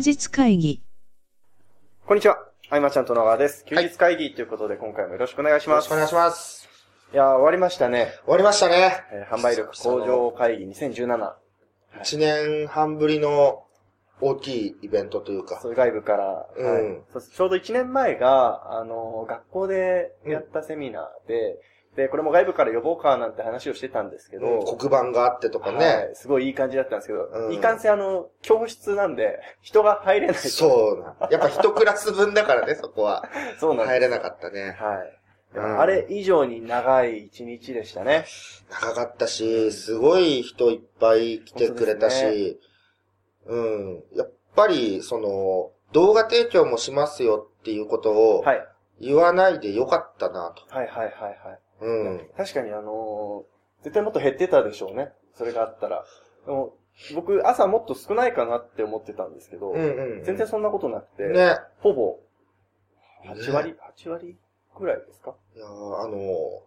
日会議。こんにちは。あいまちゃんと野川です。休日会議ということで、今回もよろしくお願いします。よろしくお願いします。いやー、終わりましたね。終わりましたね。えー販売力向上会議2017。1年半ぶりの大きいイベントというか。そういう外部から、うんはいそうちょうど1年前が、あのー学校でやったセミナーで、で、これも外部から呼ぼうかなんて話をしてたんですけど、黒板があってとかはね。いすごいいい感じだったんですけど、うんいかんせんあの、教室なんで、人が入れない。そうな。やっぱ一クラス分だからね、そこは。そうなん。入れなかったね。はい。うんあれ以上に長い一日でしたね。長かったし、すごい人いっぱい来てくれたし、うん。やっぱり、その、動画提供もしますよっていうことをはい。言わないでよかったなと。はいはいはいはい。うん。確かにあのー絶対もっと減ってたでしょうね。それがあったら。でも、僕、朝もっと少ないかなって思ってたんですけど、うんうん。全然そんなことなくて、ね。ほぼ、8ね割、8割ぐらいですか？いやーあのー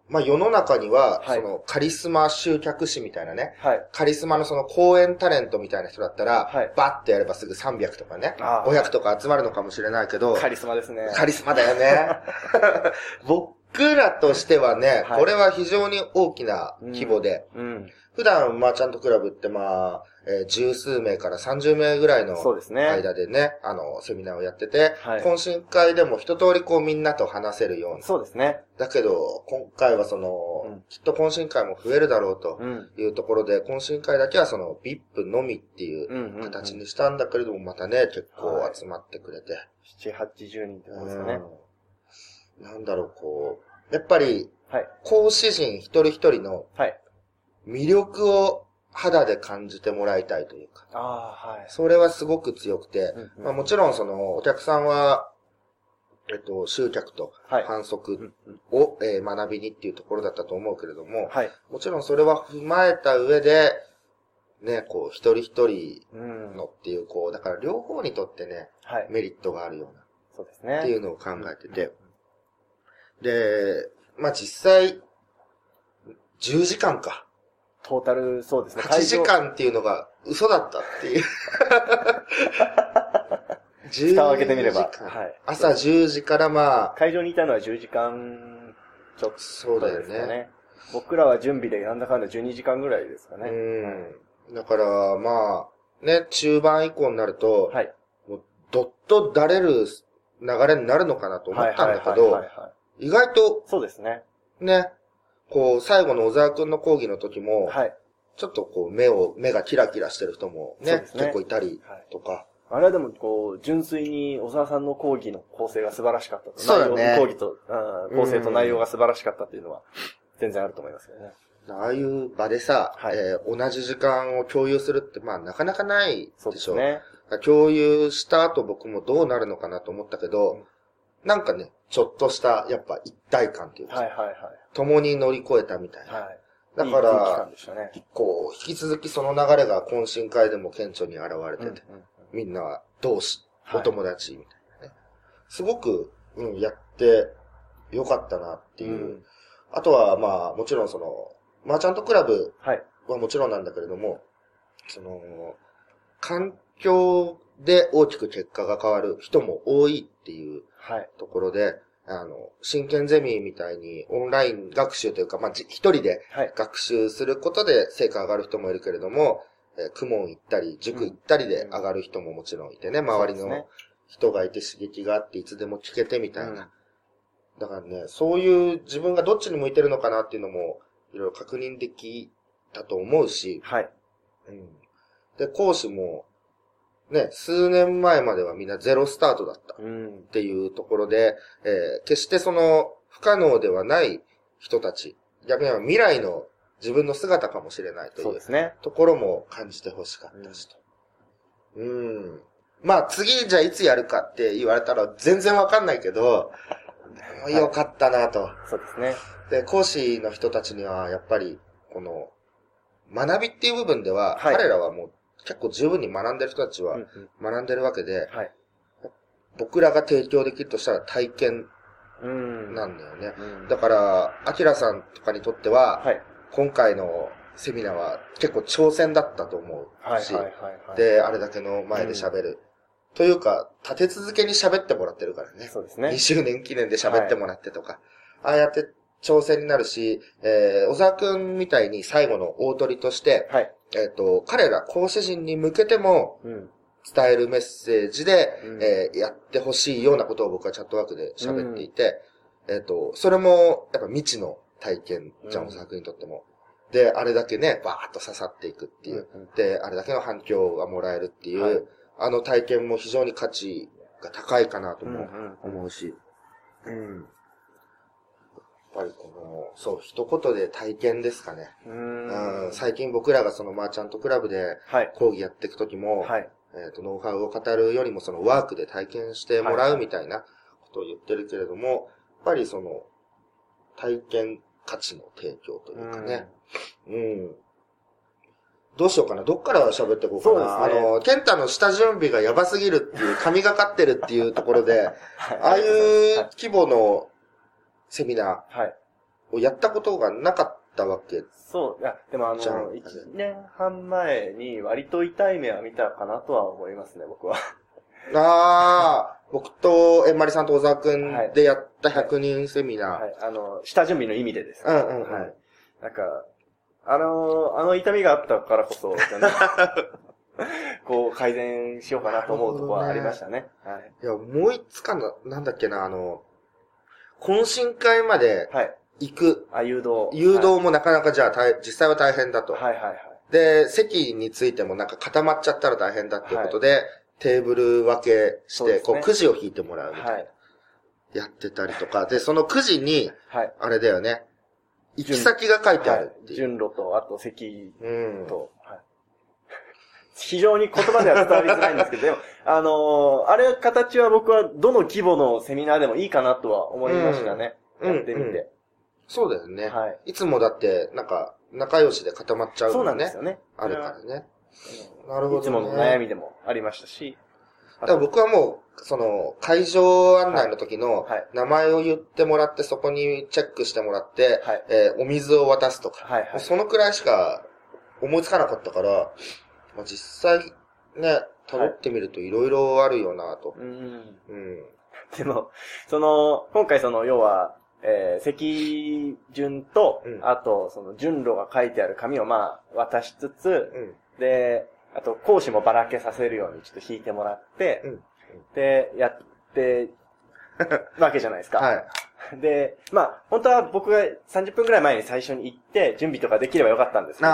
まあ、世の中には、はいその、カリスマ集客師みたいなね、はい。カリスマのその講演タレントみたいな人だったら、はいバッてやればすぐ300とかね、あー500とか集まるのかもしれないけど、カリスマですね。カリスマだよね。僕らとしてはね、はいこれは非常に大きな規模で、うん。普段マーチャントクラブってまあ、えー十数名から30名ぐらいのそうですね。間でね、あの、セミナーをやってて、はい懇親会でも一通りこうみんなと話せるような。そうですね。だけど、今回はその、うんきっと懇親会も増えるだろうとうん。いうところで、懇親会だけはその VIP のみっていううんうん、うん。形にしたんだけれども、またね、結構集まってくれて。7、80人ってことですかね。うんなんだろう、こう、やっぱり、はい。講師陣一人一人のはい。魅力を肌で感じてもらいたいというか、ああ、はい。それはすごく強くて、うんうんまあもちろんその、お客さんは、えっと、集客とはい。反う則んうんを、えー学びにっていうところだったと思うけれども、はい。もちろんそれは踏まえた上で、ね、こう、一人一人うん。のっていう、こう、だから両方にとってね、はい。メリットがあるような、そうですね。っていうのを考えてて。で、まあ実際、10時間か。トータル、そうですね。8時間っていうのが嘘だったっていう。10 蓋を開けてみれば。はい。朝10時からまあ、会場にいたのは10時間ちょっそうだよ。ね。僕らは準備でなんだかんだ12時間ぐらいですかね。うん。だからまあ、ね、中盤以降になると、はい。もうどっとだれる流れになるのかなと思ったんだけどはいはいはいはい、はい意外とそうですね。ね、こう、最後の小沢くんの講義の時も、はい。ちょっとこう、目を、目がキラキラしてる人もね、ね結構いたりはいとか。あれはでも、こう、純粋に小沢さんの講義の構成が素晴らしかったと。そうだね講義と、うん構成と内容が素晴らしかったっていうのは、全然あると思いますよね。ああいう場でさ、はいえー同じ時間を共有するって、まあなかなかないそうでしょ。ですね。共有した後僕もどうなるのかなと思ったけど、なんかね、ちょっとした、やっぱ一体感っていうか、はいはいはい。共に乗り越えたみたいな。はい。だから感、でしたね。こう、引き続きその流れが懇親会でも顕著に現れてて、うんうんみんなは同志、はいお友達みたいなね。すごく、うん、やってよかったなっていう。うんあとは、まあ、もちろんその、マーチャントクラブはい。はもちろんなんだけれども、その、環境で大きく結果が変わる人も多いっていうはい。ところで、あの、真剣ゼミみたいにオンライン学習というか、まあ、じ一人ではい。学習することで成果上がる人もいるけれども、えー、クモン行ったり、塾行ったりで上がる人ももちろんいてね、周りの人がいて刺激があっていつでも聞けてみたいな。うんだからね、そういう自分がどっちに向いてるのかなっていうのも、いろいろ確認できたと思うし、はい。うん。で、講師も、ね、数年前まではみんなゼロスタートだったっうん。ていうところで、えー決してその不可能ではない人たち、逆には未来の自分の姿かもしれないという。ところも感じてほしかったしと。うん。まあ次じゃあいつやるかって言われたら全然わかんないけど、よかったなと。そうですね。で、講師の人たちにはやっぱり、この、学びっていう部分では、はい彼らはもう結構十分に学んでる人たちは学んでるわけで、はい。僕らが提供できるとしたら体験うん。なんだよね。うんだから、アキラさんとかにとっては、はい。今回のセミナーは結構挑戦だったと思うし。で、あれだけの前で喋る。というか、立て続けに喋ってもらってるからね。そうですね2。周年記念で喋ってもらってとか。ああやって挑戦になるし、えー、小沢くんみたいに最後の大取りとして、はい。えっ、と、彼ら講師陣に向けてもうん。伝えるメッセージで、うんえーやってほしいようなことを僕はチャットワークで喋っていて、えっ、と、それも、やっぱ未知の体験じゃん、うん小沢くんにとっても。で、あれだけね、バーッと刺さっていくっていう。うんで、あれだけの反響がもらえるっていう、はいあの体験も非常に価値が高いかなともうんうん思うし。うん。やっぱりこの、そう、一言で体験ですかね。うんうん、最近僕らがそのマーチャントクラブではい。講義やっていくときも、はい。えっ、と、ノウハウを語るよりもそのワークで体験してもらうみたいなことを言ってるけれども、やっぱりその、体験価値の提供というかね。うん。どうしようかな。どっから喋っていこうかな。ねあの、ケンタの下準備がやばすぎるっていう、神がかってるっていうところで、ああいう規模のセミナはい。ーをやったことがなかったわけ。そう、いや、でもあの、一年半前に割と痛い目は見たかなとは思いますね、僕は。ああ、僕とえんまりさんと小沢くはいんでやった100人セミナー。はい。あの、下準備の意味でです。うんうんうんはい。なんか、あの、あの痛みがあったからこそ、こう、改善しようかなと思うところはありましたね。はい。いや、もう一つかな、なんだっけな、あの、懇親会まではい。行く。あ、誘導。誘導もなかなかじゃあ大、実際は大変だと。はいはいはい。で、席についてもなんか固まっちゃったら大変だっていうことで、テーブル分けして、ねこう、くじを引いてもらうみたいな。はい。やってたりとか。で、そのくじに、はい。あれだよね、行き先が書いてあるっていう。順路と、あと席うん。と、はい。非常に言葉では伝わりづらいんですけど、でも、あのーあれ形は僕はどの規模のセミナーでもいいかなとは思いましたね。うんやってみて。そうだよね。はい。いつもだって、なんか、仲良しで固まっちゃうそうなんです。よね。あるからね。なるほど、ね。いつもの悩みでもありましたし。だから僕はもう、その、会場案内の時のはい、名前を言ってもらって、そこにチェックしてもらって、はい。えーお水を渡すとか、はいはい。そのくらいしか思いつかなかったから、まあ、実際ね、辿ってみると色々あるよなと。うん。うん。でも、その、今回その、要は、えー、席順と、うんあと、その、順路が書いてある紙をまあ、渡しつつ、うん。で、あと、講師もばらけさせるようにちょっと引いてもらって、うんで、やって、わけじゃないですか。はい。で、まあ、本当は僕が30分くらい前に最初に行って、準備とかできればよかったんですけど、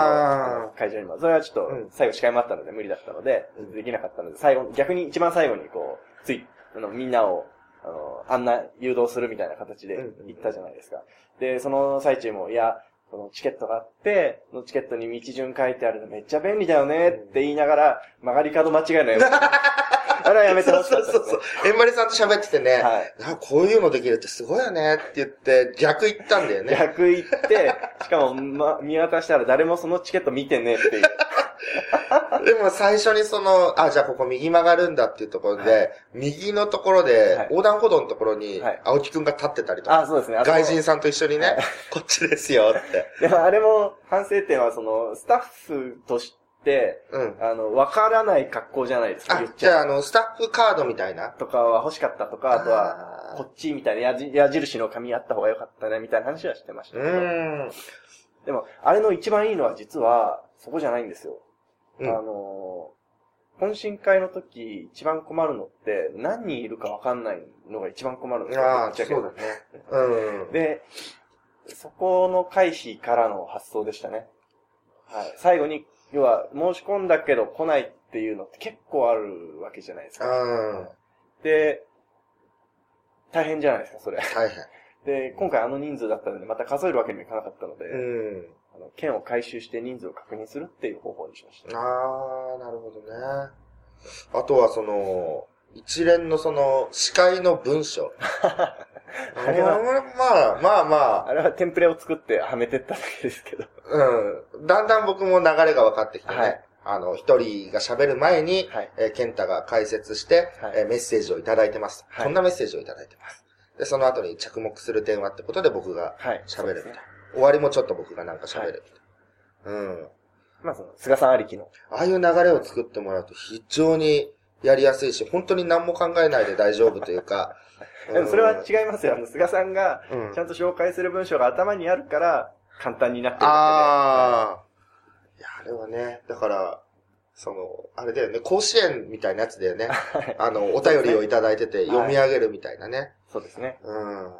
会場にも。それはちょっとうん、最後司会もあったので無理だったので、うんできなかったので、最後、逆に一番最後にこう、つい、あの、みんなを、あの、案内、誘導するみたいな形でうん行ったじゃないですか。で、その最中も、いや、そのチケットがあって、そのチケットに道順書いてあるのめっちゃ便利だよねって言いながら、曲がり角間違えるのやめて。あれはやめてほしかったね。そうそうそう。えんまりさんと喋っててね、はい。あこういうのできるってすごいよねって言って、逆言ったんだよね。逆行って、しかも、ま、見渡したら誰もそのチケット見てねっていう。でも最初にその、あ、じゃあここ右曲がるんだっていうところで、は右のところで、はい横断歩道のところにはい、青木くんが立ってたりとか、あ、そうですね。外人さんと一緒にね、はいこっちですよって。でもあれも反省点は、その、スタッフとして、うん。あの、わからない格好じゃないですか。あじゃああの、スタッフカードみたいな？とかは欲しかったとか、あとは、こっちみたいな矢印の紙あった方が良かったね、みたいな話はしてましたうけど。でも、あれの一番いいのは実は、そこじゃないんですよ。うんあのー、懇親会の時、一番困るのって、何人いるかわかんないのが一番困るんですよ。ああ、そうだね。うん。で、そこの回避からの発想でしたね。はい。最後に、要は、申し込んだけど来ないっていうのって結構あるわけじゃないですか。うん。で、大変じゃないですか、それ。大変。で、今回あの人数だったので、また数えるわけにもいかなかったので、うん。あの券を回収して人数を確認するっていう方法にしました。ああ、なるほどね。あとはその、一連のその、司会の文章。あれはまあまあまあれはテンプレを作ってはめてっただけですけど。あ、うん。だんだん僕も流れが分かってきてね。はいあの、一人が喋る前に、はい。えー、ケンタが解説して、はいえーメッセージをいただいてます、はいこんなメッセージをいただいてます。で、その後に着目する点はってことで僕がはい。喋るみたいな。そうですね終わりもちょっと僕がなんか喋るみたいな。うん。まあその、菅さんありきの。ああいう流れを作ってもらうと非常にやりやすいし、本当に何も考えないで大丈夫というか。でもそれは違いますよ。あの、菅さんが、うんちゃんと紹介する文章が頭にあるから、簡単になってるだああ。いや、あれはね、だから、その、あれだよね、甲子園みたいなやつだよね。あの、お便りをいただいてて読み上げるみたいなね。そうですね。うん。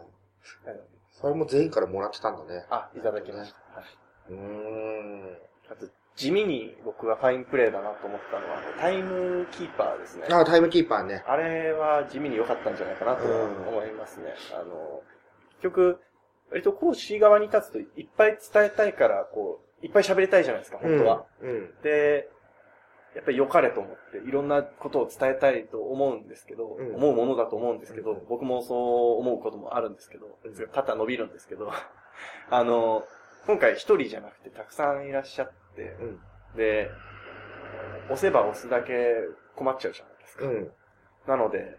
それも全員からもらってたんだね。あ、いただきました。はいうーん。あと、地味に僕がファインプレーだなと思ったのは、タイムキーパーですね。あ、タイムキーパーね。あれは地味に良かったんじゃないかなと思いますね。あの、結局、割と講師側に立つといっぱい伝えたいから、こう、いっぱい喋りたいじゃないですか、本当は。うん。うん。で、やっぱり良かれと思って、いろんなことを伝えたいと思うんですけど、うん思うものだと思うんですけど、うん僕もそう思うこともあるんですけどうん、肩伸びるんですけど、あの、今回一人じゃなくてたくさんいらっしゃって、うん。で、押せば押すだけ困っちゃうじゃないですか。うん。なので、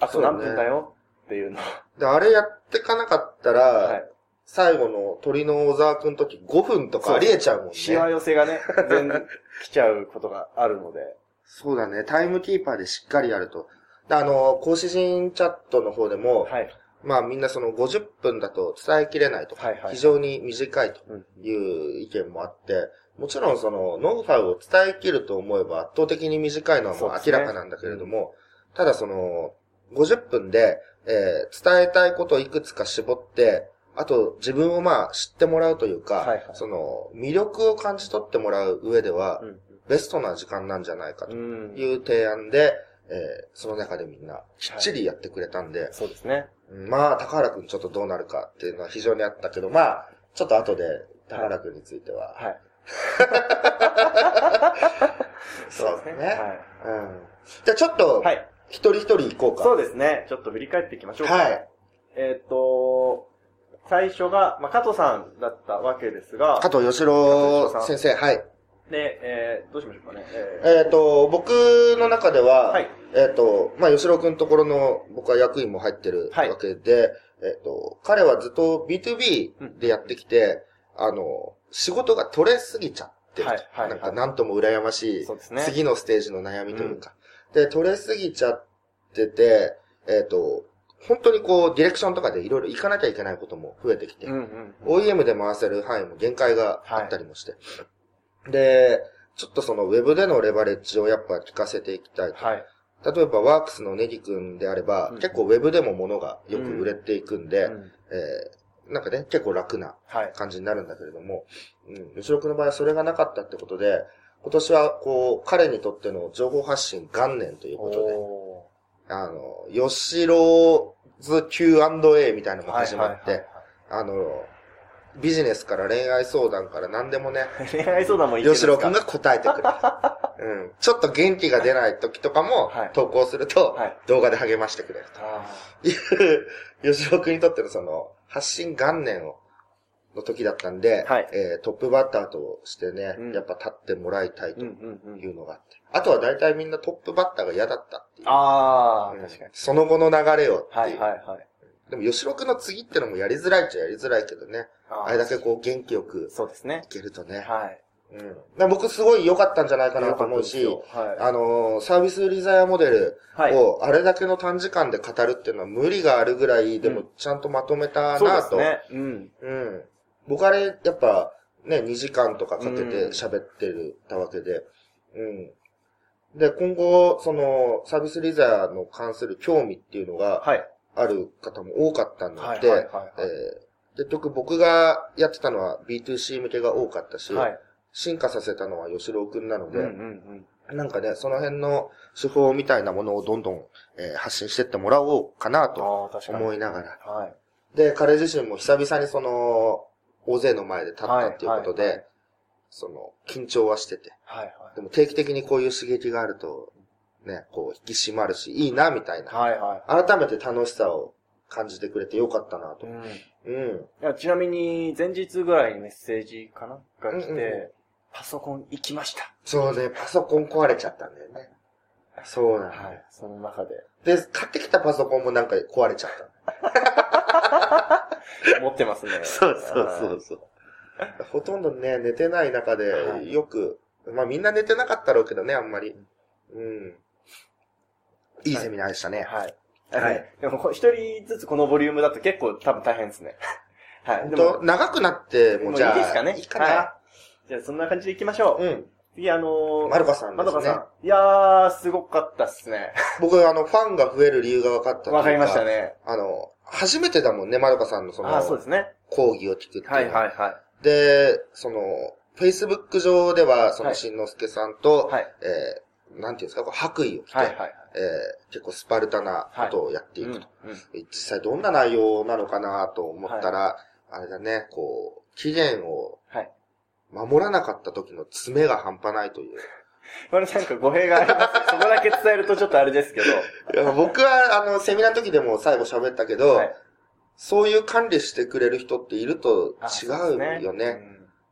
あと何分だよっていうのを、で、あれやってかなかったら、はい。最後の鳥の小沢くんの時5分とかありえちゃうもんね。しわ寄せがね、全然来ちゃうことがあるので、そうだね。タイムキーパーでしっかりやると。であの、講師陣チャットの方でも、はい。まあみんなその50分だと伝えきれないとか、はいはい非常に短いとうん。いう意見もあって、もちろんそのノウハウを伝えきると思えば圧倒的に短いのはもう明らかなんだけれども、ただその50分で、えー伝えたいことをいくつか絞って、あと自分をまあ知ってもらうというか、はいはい。その魅力を感じ取ってもらう上では、うん。ベストな時間なんじゃないかとうん。いう提案で、えーその中でみんなきっちりやってくれたんで、そうですね。うんまあ、高原くんちょっとどうなるかっていうのは非常にあったけど、まあ、ちょっと後で高原くんについては、はい。そうですね。はうん。じゃあちょっとい。、はい。一人一人行こうか。そうですね。ちょっと振り返っていきましょうか。はい。えっ、と、最初が、まあ、加藤さんだったわけですが、加藤義郎先生、はい。で、えー、どうしましょうかね。ええっ、と、僕の中では、はいえっ、と、まあ、吉郎くんところの僕は役員も入ってるはいわけで、えっ、と、彼はずっと B2B でやってきて、あの、仕事が取れすぎちゃってると。はいはいなんかなんとも羨ましい、そうですね次のステージの悩みというか。で、取れすぎちゃってて、えっ、と、本当にこう、ディレクションとかでいろいろ行かなきゃいけないことも増えてきて、ー、うんうん。OEM で回せる範囲も限界があったりもして。で、ちょっとそのウェブでのレバレッジをやっぱ聞かせていきたいと。はい。例えばワークスのネギ君であれば、うん結構ウェブでも物がよく売れていくんで、うんえーなんかね、結構楽なはい。感じになるんだけれども、うん、吉郎君の場合はそれがなかったってことで、今年はこう、彼にとっての情報発信元年ということで、おあの、吉郎ズ Q&A みたいなのーも始まって、はいはいあの、ビジネスから恋愛相談から何でもね、はい恋愛相談もいいですか？吉郎くんが答えてくれる。うん。ちょっと元気が出ない時とかもはい、投稿するとはい、動画で励ましてくれるあという、吉郎くんにとってのその、発信元年を、の時だったんで、はいえートップバッターとしてね、うんやっぱ立ってもらいたいと。いうのがあって。あとは大体みんなトップバッターが嫌だったっていう。ああ、うん確かに。その後の流れをっていう。はいはいはい。でも吉郎くんの次ってのもやりづらいっちゃやりづらいけどね。あれだけこう元気よくそうですねい。けるとね。はい。うん。僕すごい良かったんじゃないかなと思うし、よかったですよあのーサービスリザヤモデルはい。はい。をあれだけの短時間で語るっていうのは無理があるぐらい、でもちゃんとまとめたそうでなと。すね。うん。うん。僕あれ、やっぱね、2時間とかかけうんて喋ってるたわけで、うん。で、今後、その、サービスリザヤの関する興味っていうのがはい。ある方も多かったんはい。で、結局僕がやってたのは B2C 向けが多かったし、はい。進化させたのは吉郎くんなので、うんうんうん。なんかね、その辺の手法みたいなものをどんどん、えー発信してってもらおうかなと。思いながら。はい。で、彼自身も久々にその、大勢の前で立ったっていうことで、はいはいはいその、緊張はしてて。はいはい。でも定期的にこういう刺激があると、ね、こう引き締まるし、いいな、みたいな。はいはい。改めて楽しさを感じてくれてよかったなとう。ん。うん。いやちなみに、前日ぐらいにメッセージかな？が来て、うんうんうパソコン行きました。そうね、パソコン壊れちゃったんだよね。そうなんだよ。はい。その中で。で、買ってきたパソコンもなんか壊れちゃった。持ってますね。そうそうそうそう。ほとんどね、寝てない中はで、いよく、まあみんな寝てなかったろうけどね、あんまり。うん。いいセミナーでしたね。はい。はいはい。でも、こ一人ずつこのボリュームだと結構多分大変ですね。はい。本でも、当？長くなって、ももういいうじゃあ。ですかね。いいかな？はい。じゃあ、そんな感じで行きましょう。うん。次、あのー、まどかさんですね。まどかさん。いやー、すごかったっすね。僕、あの、ファンが増える理由が分かったわかりました。ね。あの、初めてだもんね、まどかさんのその、あー、そうですね。講義を聞くっていうのは。はいはいはで、その、Facebook 上では、その、はいしんのすけさんと、い。はい。えー、なんていうんですか、こう白衣を着て、はいはい。えー、結構スパルタなことをやっていくと。うんうん実際どんな内容なのかなと思ったら、あれだね、こう、期限をはい。守らなかった時の爪が半端ないという。これなんか語弊がありますね。そこだけ伝えるとちょっとあれですけど。いや僕は、あの、セミナーの時でも最後喋ったけど、はいそういう管理してくれる人っているとあ違そうですうよね。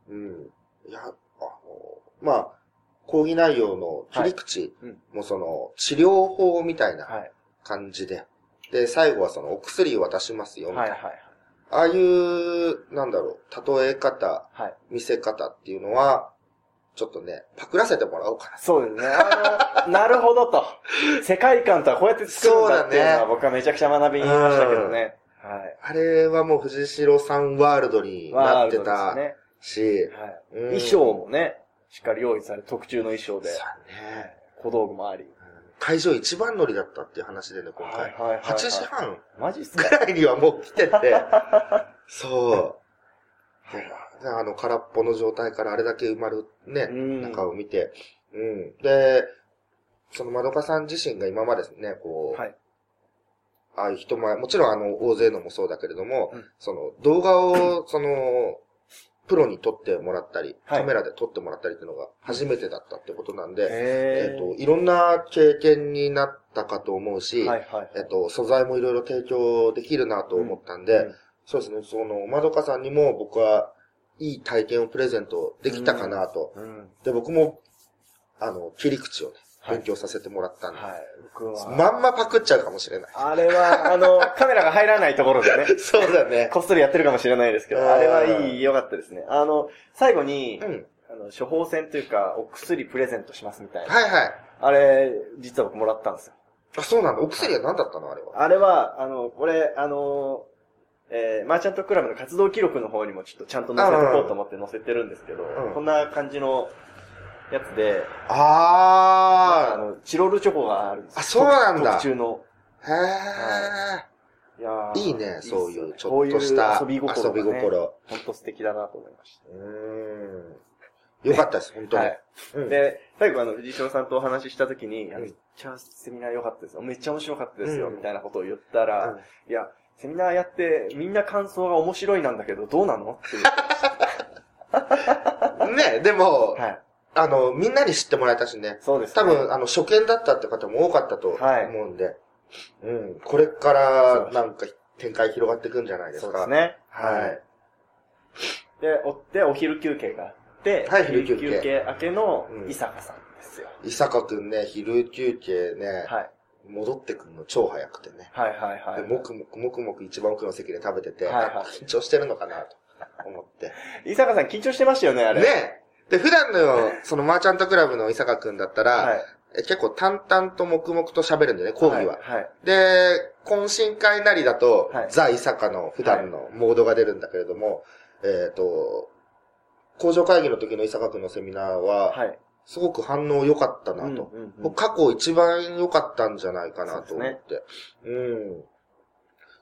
うん。いや、あの、まあ、講義内容の切り口もその、治療法みたいなはい。感じで、で、最後はその、お薬を渡しますよ、みたいいはい。ああいう、なんだろう、例え方、はい。見せ方っていうのは、ちょっとね、パクらせてもらおうかな。そうですね。あの、なるほどと。世界観とはこうやって作るんだっていうのそうだねは僕はめちゃくちゃ学びにましたけどね。はい。あれはもう藤代さんワールドになってたし、ね。はい。うん衣装もね、しっかり用意され、特注の衣装でそう、ね。小道具もあり。会場一番乗りだったっていう話でね、今回。はいはいはいはい8時半マジっすぐからいにはもう来てて、そう。であの、空っぽの状態からあれだけ埋まるね、うん中を見て、うん。で、そのまどかさん自身が今までね、こう、はい。ああいう人前、もちろんあの、大勢のもそうだけれども、うんその、動画を、その、プロに撮ってもらったり、はいカメラで撮ってもらったりっていうのが初めてだったってことなんで、えへっ、と、いろんな経験になったかと思うし、はいはい。えっ、と、素材もいろいろ提供できるなと思ったんで、うんそうですね、その、まどかさんにも僕はいい体験をプレゼントできたかなと。うん。で、僕も、あの、切り口をね、はい勉強させてもらったんで、はい。僕は。まんまパクっちゃうかもしれない。あれは、あの、カメラが入らないところでね、そうだね。こっそりやってるかもしれないですけど、うんあれはいい、良かったですね。あの、最後にう、ん。あの、処方箋というか、お薬プレゼントしますみたいな。はいはい。あれ、実は僕もらったんですよ。あ、そうなんだ。お薬は何だったの？あれは。あれは、あの、これ、あの、えー、マーチャントクラブの活動記録の方にもちょっとちゃんと載せとこうと思って載せてるんですけど、うんこんな感じのやつで、ああの、チロルチョコがあるんですよあそうなんだ特注の。ー。へいやーいいねそういうねちょっとした遊び心、ね。遊び心。ほんと素敵だなと思いましー。うーん。よかったです、本当た。に。はい。うんで、最後あの、藤代さんとお話ししたときに、いやうんめっちゃセミナー良かったですよ。めっちゃ面白かったですよ、うんみたいなことを言ったら、うんいや、セミナーやって、みんな感想が面白いなんだけど、どうなの？って言ってね、でも、はい。あの、みんなに知ってもらえたしね。そうです、ね。多分、あの、初見だったって方も多かったと思はいうんで、うん。これから、なんか、展開広がっていくんじゃないですか。そうです。ね。はい。で、追って、お昼休憩があって、はい昼休憩休憩明けのうん伊坂さんですよ。伊坂くんね、昼休憩ね、はい。戻ってくるの超早くてね。はいはいはい。で、もくもくもくもく一番奥の席で食べてて、はいはいあ緊張してるのかなと思って。伊坂さん緊張してましたよね、あれ。ねで、普段の、そのマーチャントクラブの伊坂くんだったら、はい。え結構淡々と黙々と喋るんだよね、講義は。はい。はいで、懇親会なりだと、はいザ・伊坂の普段のモードが出るんだけれども、えっ、と、工場会議の時の伊坂くんのセミナーは、はい。すごく反応良かったなと。うんうんうん僕過去一番良かったんじゃないかなと思って。うん。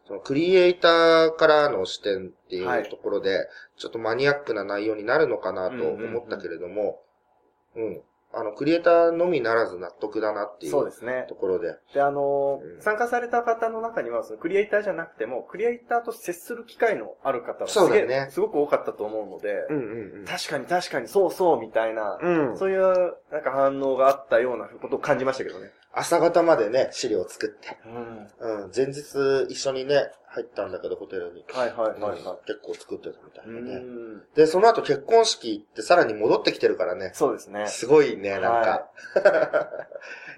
そのクリエイターからの視点っていはいうところで、ちょっとマニアックな内容になるのかなと思ったけれども、うん。あの、クリエイターのみならず納得だなっていうそうですねと。ころで。で、あのーうん参加された方の中には、そのクリエイターじゃなくても、クリエイターと接する機会のある方がすげねすごく多かったと思うので、うんうんうん。確かに確かにそうそうみたいな、うん。そういうなんか反応があったようなことを感じましたけどね。朝方までね、資料を作って。うん。うん。前日一緒にね、入ったんだけど、ホテルに。はいはいはいはい。うん結構作ってたみたいうなね。ん。で、その後結婚式行ってさらに戻ってきてるからね。そうですね。すごいね、なんか。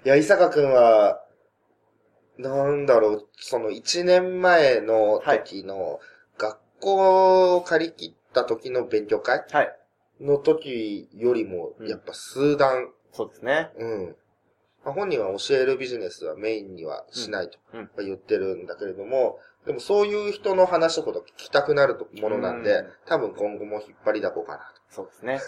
い、や、伊坂くんは、なんだろう、その1年前の時の、学校を借り切った時の勉強会はい。の時よりも、うんやっぱ数段、そうですね。うん。まあ、本人は教えるビジネスはメインにはしないとうん言ってるんだけれども、でもそういう人の話ほど聞きたくなるものなんで、うん多分今後も引っ張りだこうかなそうですね。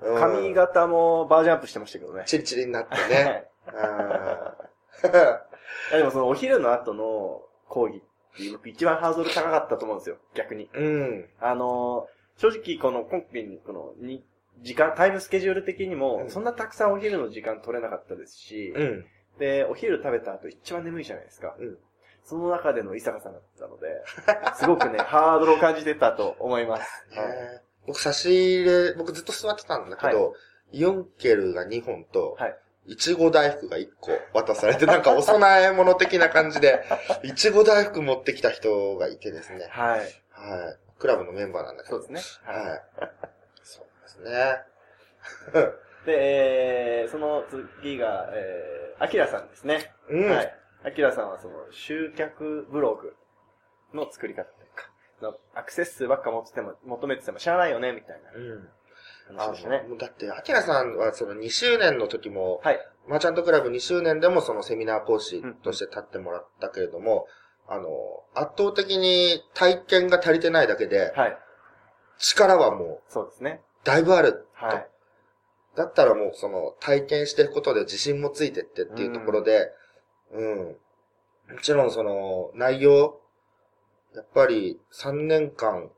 と。うん髪型もバージョンアップしてましたけどね。チリチリになってはね。でもそのお昼の後の講義っていう僕一番ハードル高かったと思うんですよ、逆に。ーうん。あのー、正直この今回このに時間、タイムスケジュール的にも、うんそんなたくさんお昼の時間取れなかったですし、うん。で、お昼食べた後一番眠いじゃないですか。うんその中での伊坂さんだったので、すごくね、ハードルを感じてたと思います。はいね僕差し入れ、僕ずっと座ってたんだけど、ユンケルが2本と、はい。いちご大福が1個渡されて、なんかお供え物的な感じで、いちご大福持ってきた人がいてですね。はい。はい。クラブのメンバーなんだけど。そうですね。はい。ですね。で、えー、その次が、えー、アキラさんですね。うん。はい。アキラさんはその、集客ブログの作り方というか、のアクセス数ばっか持ってても、求めてても仕方ないよね、みたいうん。な話でしたね。だって、アキラさんはその2周年の時も、はい。マーチャントクラブ2周年でもそのセミナー講師として立ってもらったけれども、あの、圧倒的に体験が足りてないだけで、はい。力はもう、そうですね。だいぶあると。はい。だったらもうその体験していくことで自信もついてってっていうところで、うん。もちろんその内容、やっぱり3年間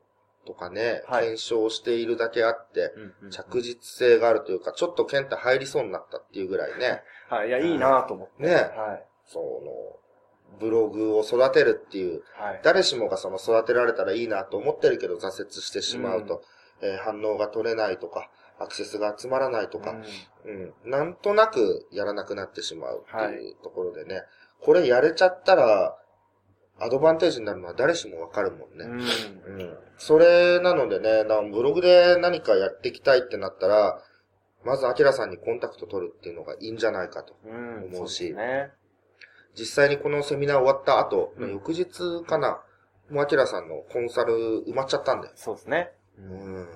とかね、はい検証しているだけあって、うんうん着実性があるというか、ちょっとケンタ入りそうになったっていうぐらいね、はい。いや、いいなと思って。ねはい。その、ブログを育てるっていう、はい。誰しもがその育てられたらいいなと思ってるけど挫折してしまうと、えー反応が取れないとか、アクセスが集まらないとか、うんうん。なんとなくやらなくなってしまうっていうところでね、これやれちゃったら、アドバンテージになるのは誰しもわかるもんね。うん。うん。それなのでね、なブログで何かやっていきたいってなったら、まずアキラさんにコンタクト取るっていうのがいいんじゃないかと。うん。思うしそですね。実際にこのセミナー終わった後、うん翌日かな、もうアキラさんのコンサル埋まっちゃったんだよ。そうですね。うん。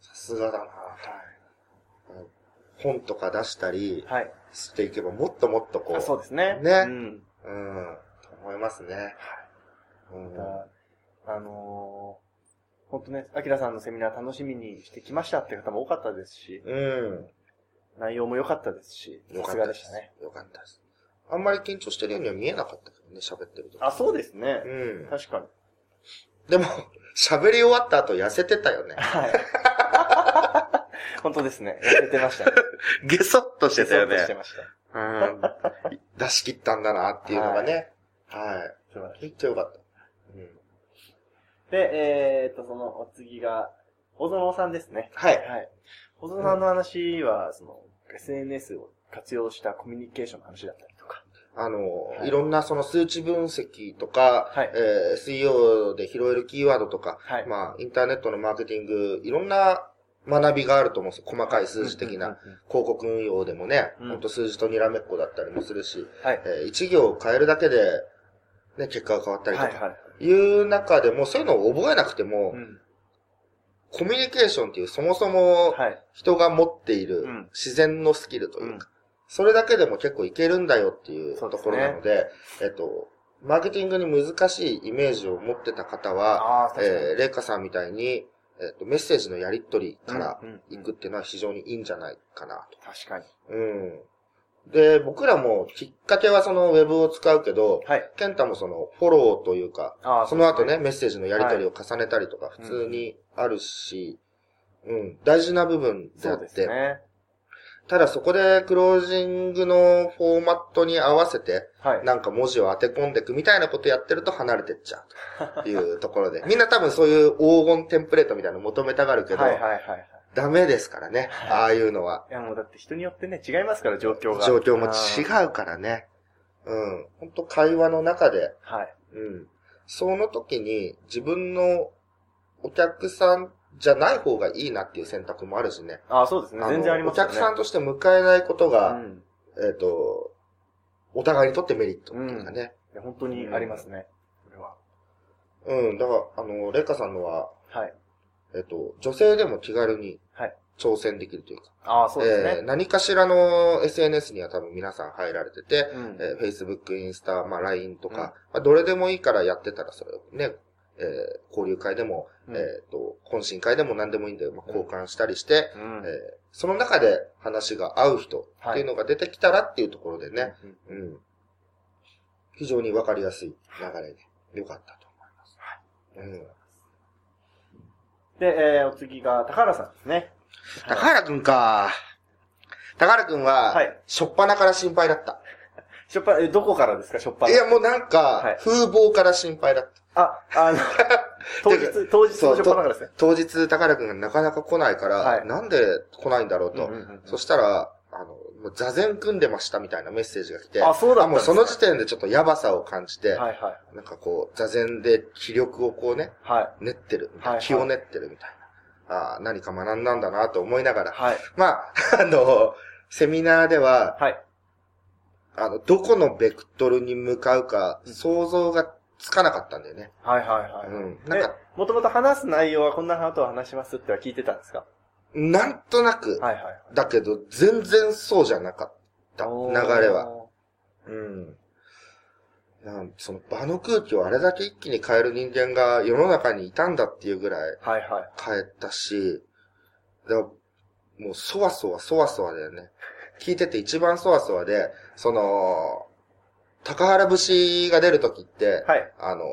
さすがだなは本とか出したりい。はい。していけばもっともっとこう、あそうですね。ねうん。うん、と思いますね。はい。うんまたあのー、本当ね、アキラさんのセミナー楽しみにしてきましたって方も多かったですし、うん。内容も良かったですし、さすがでしたね。。よかったです。あんまり緊張してるようには見えなかったけどね、喋ってると。あ、そうですね。うん。確かに。でも、喋り終わった後痩せてたよね。はい。本当ですね。痩せてましたね。ゲソッとしてたよね。そうしてました。うん。出し切ったんだなっていうのがね。はい。素晴らしいめっちゃよかった。うん。で、えー、っと、そのお次が、小園さんですね。はい。はい。小園さんの話は、その、SNS を活用したコミュニケーションの話だった。あの、はいい、ろんなその数値分析とか、はいえー SEO で拾えるキーワードとか、はい。まあ、インターネットのマーケティング、いろんな学びがあると思うんですよ。細かい数字的な。広告運用でもね、うんほんと数字とにらめっこだったりもするし、はい。えー一行を変えるだけで、ね、結果が変わったりとか、はいう中でも、そういうのを覚えなくても、うん。コミュニケーションっていうそもそもはい。人が持っているうん自然のスキルといううんか、それだけでも結構いけるんだよっていうところなので、えっと、マーケティングに難しいイメージを持ってた方は。えー、レイカさんみたいに、えっと、メッセージのやり取りから行くっていうのは非常にいいんじゃないかなと。確かに。うん。で、僕らもきっかけはそのウェブを使うけど、はい。ケンタもそのフォローというか、ああ、その後ね、メッセージのやり取りを重ねたりとか普通にあるし、うん、大事な部分であそうですって、ね。ただそこでクロージングのフォーマットに合わせて、はい。なんか文字を当て込んでいくみたいなことやってると離れてっちゃうと いうところで。みんな多分そういう黄金テンプレートみたいなの求めたがるけど、はいはいはいはい。ダメですからね。はいああいうのは。いやもうだって人によってね、違いますから、状況が。状況も違うからね。うん。本当会話の中で、はい。うん。その時に自分のお客さんじゃない方がいいなっていう選択もあるしね。ああ、そうですね。全然ありますよね。お客さんとして迎えないことが、うん。えっ、と、お互いにとってメリットっていうかね。いや本当にありますね。これは。うん、だから、あの、レイカさんのは、はい。えっと、女性でも気軽にはい挑戦できるというか、ああ、そうですね。えー何かしらの SNS には多分皆さん入られてて、うんえー Facebook、インスタ、まあ LINE とか、まあ、どれでもいいからやってたらそれをね、えー交流会でも、うんえっ、と、懇親会でも何でもいいんで、まあ、交換したりして、うんえーその中で話が合う人っていうのが出てきたらっていうところでね、うんうん。非常にわかりやすい流れで、よかったと思います。うん。で、えー、お次が高原さんですね。高原くんか。高原くんは、はいしょっぱなから心配だった。しょっぱ、え、どこからですかしょっぱな。いや、もうなんか、はい風貌から心配だった。あ、あの、当日、当日のしょっぱなからですね。当日、高原くんがなかなか来ないから、はいなんで来ないんだろうと。うんうんうんそしたら、あの、もう座禅組んでましたみたいなメッセージが来て、あそうだったんもうその時点でちょっとやばさを感じて、はいはい。なんかこう、座禅で気力をこうね、はい。練ってるみたいな、はいはい気を練ってるみたいな。ああ、何か学んだんだなと思いながら。はい。まあ、あの、セミナーでは、はい。あの、どこのベクトルに向かうか、想像がつかなかったんだよね。はいはいはい。うん。なんか、え、もともと話す内容はこんなことを話しますっては聞いてたんですか？なんとなく、はいはい。だけど、全然そうじゃなかった。流れは。おうん。なんその場の空気をあれだけ一気に変える人間が世の中にいたんだっていうぐらいー。はいはい。変えたし、だもうそわそわそわそわだよね。聞いてて一番そわそわで、その、高原節が出るときって、はい。あの、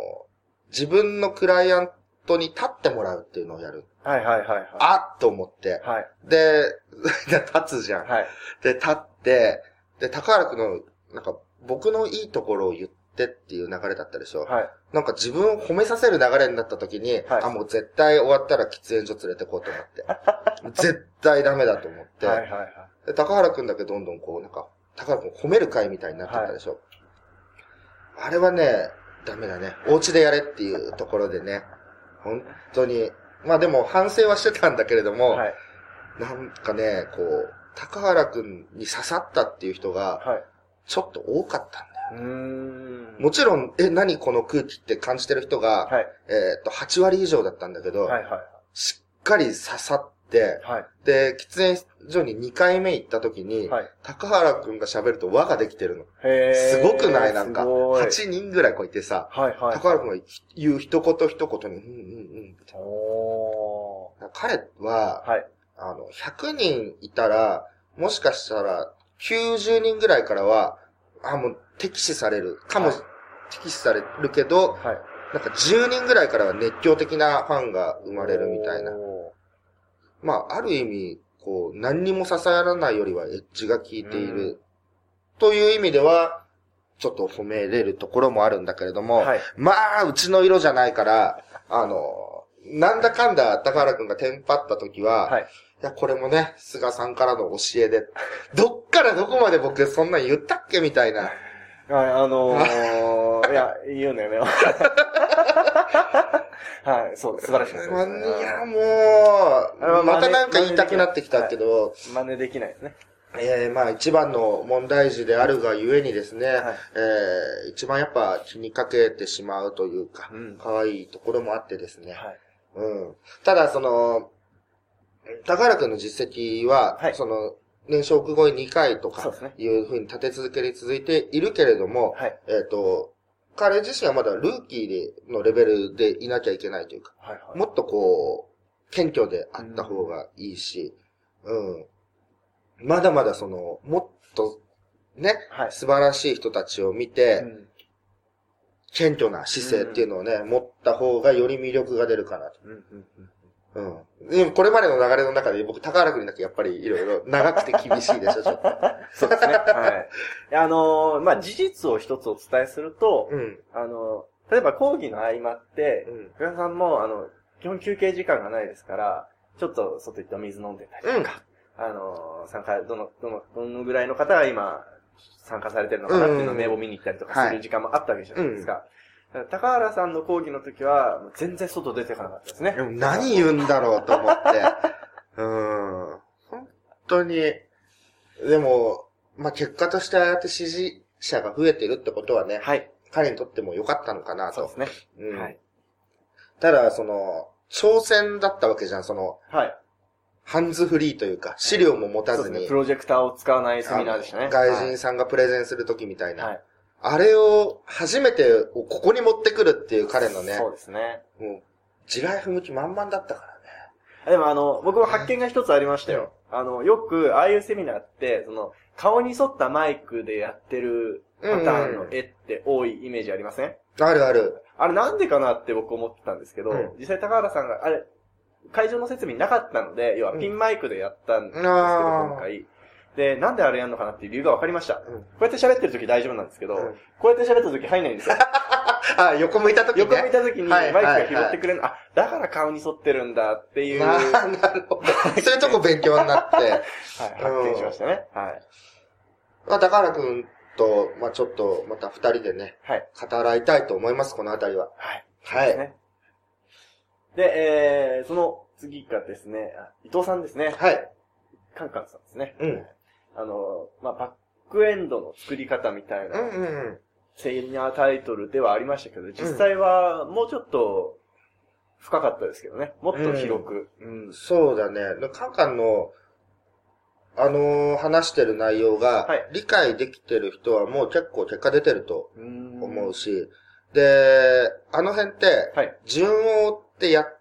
自分のクライアントに立ってもらうっていうのをやる。はいはいはいはい。あっと思って。はい。で、立つじゃん。はい。で、立って、で、高原くんの、なんか、僕のいいところを言ってっていう流れだったでしょ。はい。なんか自分を褒めさせる流れになった時に、はいあ、もう絶対終わったら喫煙所連れてこうと思って。絶対ダメだと思って。はいはいはい。で高原くんだけどんどんこう、なんか、高原くん褒める会みたいになってたでしょ。あれはね、ダメだね。お家でやれっていうところでね、本当に、まあでも反省はしてたんだけれども、はい。なんかね、こう、高原くんに刺さったっていう人が、はい。ちょっと多かったんだよ。うーん。もちろん、え、何この空気って感じてる人が、はい。えっと、8割以上だったんだけど、はいはい。しっかり刺さって、はい。で、喫煙所に2回目行った時に、はい。高原くんが喋ると輪ができてるの。すごくない？なんか、すごい8人ぐらいこういてさ、はいはい。高原くんが言う一言一言に、うんうんうんみたいおな。彼は、ー。はい。あの、100人いたら、もしかしたら、90人ぐらいからは、あ、もう、敵視される。かも、はい敵視されるけど、はい。なんか10人ぐらいからは熱狂的なファンが生まれるみたいな。おまあ、ある意味、こう、何にも支えらないよりはエッジが効いている。という意味では、ちょっと褒めれるところもあるんだけれどーも、はい。まあ、うちの色じゃないから、あの、なんだかんだ高原くんがテンパった時は、はい。いや、これもね、菅さんからの教えで、どっからどこまで僕そんなん言ったっけみたいな。はい、あのー、いや、言うのよう。はい、そう、素晴らしいです、まあいや、あもう、またなんか言いたくなってきたけど、真似できないですね。えーまあ一番の問題児であるがゆえにですね、はいえー一番やっぱ気にかけてしまうというか、うん可愛いところもあってですね。はい。うん。ただ、その、高原くんの実績は、はいその、年少億超え2回とかいうふうに立て続けに続いているけれども、はい。えっ、と、彼自身はまだルーキーでのレベルでいなきゃいけないというか、はい。はい。もっとこう、謙虚であった方がいいし、うん。まだまだその、もっと、ね、はい。素晴らしい人たちを見て、うん謙虚な姿勢っていうのをね、持った方がより魅力が出るかなと。うんうんうんうん。でもこれまでの流れの中で僕、高原君だけやっぱりいろいろ長くて厳しいでしょ、ちょっと。そうですね。はい。あのー、まあ、事実を一つお伝えすると、うん。あのー、例えば講義の合間ってう、ん。福田さんも、あの、基本休憩時間がないですから、ちょっと外行ってお水飲んでたりとか、あのー、参加、どの、どの、どのぐらいの方が今、参加されてるのかなっていうのを名簿見に行ったりとかする時間もあったわけじゃないですか。だから高原さんの講義の時は、全然外出てこなかったですね。でも何言うんだろうと思って。うん。本当に、でも、まあ、結果としてああやって支持者が増えてるってことはね、はい。彼にとっても良かったのかなと。そうですね。うんはい。ただ、その、挑戦だったわけじゃん、その、はい。ハンズフリーというか、資料も持たずにそうですね。プ、ロジェクターを使わないセミナーでしたね。外人さんがプレゼンするときみたいな、はい。あれを初めてここに持ってくるっていう彼のね、そうですね。もう、地雷踏む気満々だったからね。でもあの、僕も発見が一つありましたよ。あの、よく、ああいうセミナーって、その、顔に沿ったマイクでやってるパターンの絵って多いイメージありません？あるある。あれなんでかなって僕思ってたんですけど、うん実際高原さんが、あれ、会場の設備なかったので、要はピンマイクでやったんですけど、あー今回。で、なんであれやるのかなっていう理由が分かりました。うんこうやって喋ってる時大丈夫なんですけど、うんこうやって喋った時入んないんですよ。あ、横向いたときね。横向いた時にマはいイクが拾ってくれる、あ、だから顔に沿ってるんだっていう、なるほど。そういうとこ勉強になって、発見しましたね。はい。まあ、高原くんと、まあちょっと、また二人でね、はい。語らいたいと思います、このあたりは。はい。はいね。で、えー、その次がですね、あ伊藤さんですね。はい。カンカンさんですね。うん。あの、まあ、バックエンドの作り方みたいな、うんうんうん。セミナータイトルではありましたけど、実際はもうちょっと深かったですけどね。もっと広く。うん。そうだね。カンカンの、あのー話してる内容がはい、理解できてる人はもう結構結果出てるとうん思うし、で、あの辺って、はい。順を追ってやってっ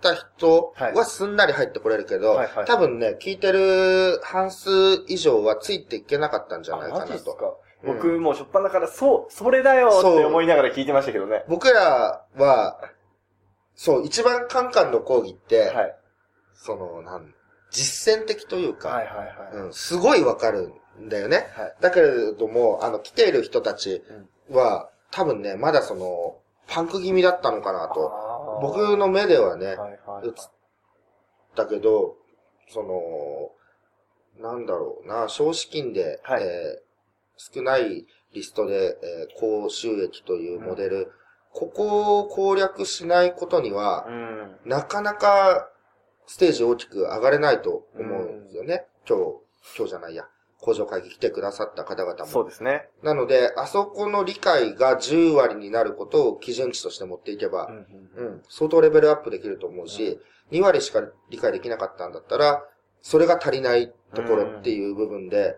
た人はすんなり入ってこれるけど、はいはい多分ね、聞いてる半数以上はついていけなかったんじゃないあかなと。うん僕もうしょっぱなから、そう、それだよって思いながら聞いてましたけどね。僕らは、そう、一番カンカンの講義って、はい。その、なん、実践的というか、はいはいはい。うん、すごいわかるんだよね。はい。だけれども、あの、来ている人たちは、多分ね、まだその、パンク気味だったのかなと。僕の目ではね、映ったけど、その、なんだろうな、少資金で、はいえー少ないリストで、えー高収益というモデル、ここを攻略しないことには、うん。なかなかステージ大きく上がれないと思うんですよね。今日、今日じゃないや。工場会議来てくださった方々も。そうですね。なので、あそこの理解が10割になることを基準値として持っていけば、うんうん、相当レベルアップできると思うし、2割しか理解できなかったんだったら、それが足りないところっていう部分で、